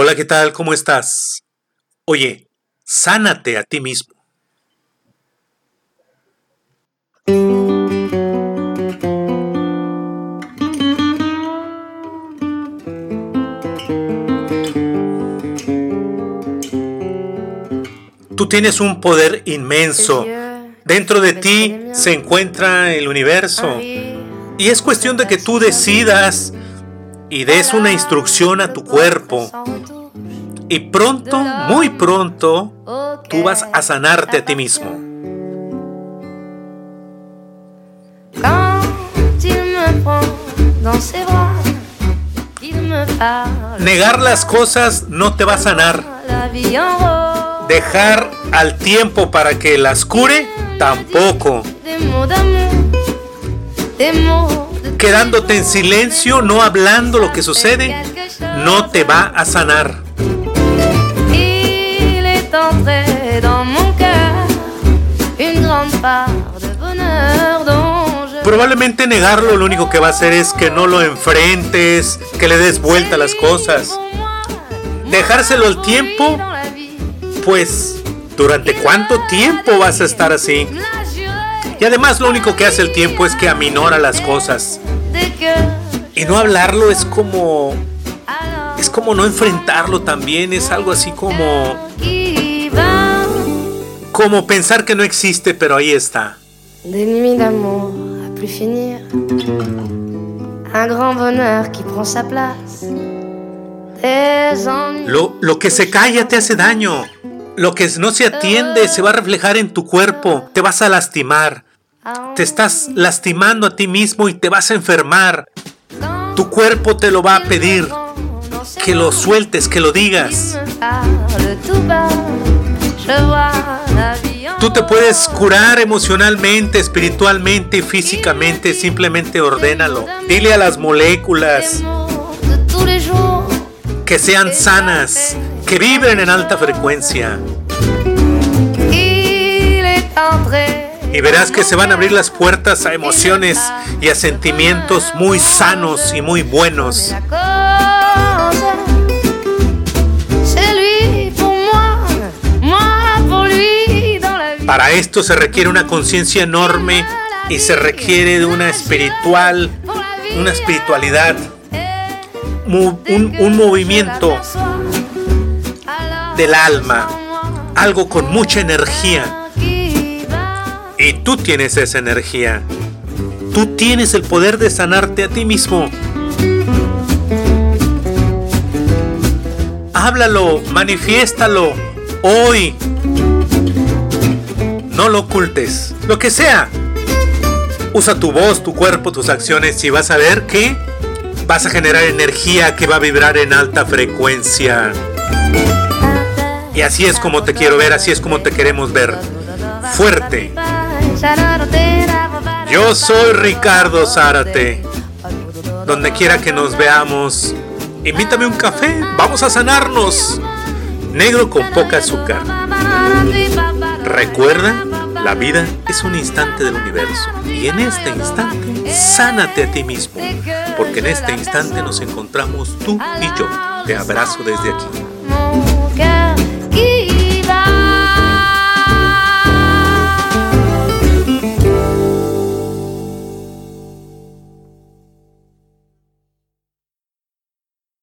Hola, ¿qué tal? ¿Cómo estás? Oye, sánate a ti mismo. Tú tienes un poder inmenso. Dentro de ti se encuentra el universo. Y es cuestión de que tú decidas y des una instrucción a tu cuerpo. Y pronto, muy pronto, tú vas a sanarte a ti mismo. Negar las cosas no te va a sanar. Dejar al tiempo para que las cure, tampoco quedándote en silencio, no hablando lo que sucede, no te va a sanar. Probablemente negarlo lo único que va a hacer es que no lo enfrentes, que le des vuelta a las cosas. Dejárselo al tiempo, pues, ¿durante cuánto tiempo vas a estar así? Y además lo único que hace el tiempo es que aminora las cosas. Y no hablarlo es como... Es como no enfrentarlo también, es algo así como... Como pensar que no existe, pero ahí está. Lo, lo que se calla te hace daño. Lo que no se atiende se va a reflejar en tu cuerpo. Te vas a lastimar. Te estás lastimando a ti mismo y te vas a enfermar. Tu cuerpo te lo va a pedir. Que lo sueltes, que lo digas. Tú te puedes curar emocionalmente, espiritualmente físicamente. Simplemente ordénalo. Dile a las moléculas que sean sanas, que vibren en alta frecuencia y verás que se van a abrir las puertas a emociones y a sentimientos muy sanos y muy buenos. Para esto se requiere una conciencia enorme y se requiere de una espiritual, una espiritualidad, un, un movimiento del alma, algo con mucha energía y tú tienes esa energía. Tú tienes el poder de sanarte a ti mismo. Háblalo, manifiéstalo hoy. No lo ocultes. Lo que sea. Usa tu voz, tu cuerpo, tus acciones y vas a ver que vas a generar energía que va a vibrar en alta frecuencia. Y así es como te quiero ver, así es como te queremos ver. Fuerte, yo soy Ricardo Zárate. Donde quiera que nos veamos, invítame un café, vamos a sanarnos. Negro con poca azúcar. Recuerda, la vida es un instante del universo. Y en este instante, sánate a ti mismo. Porque en este instante nos encontramos tú y yo. Te abrazo desde aquí.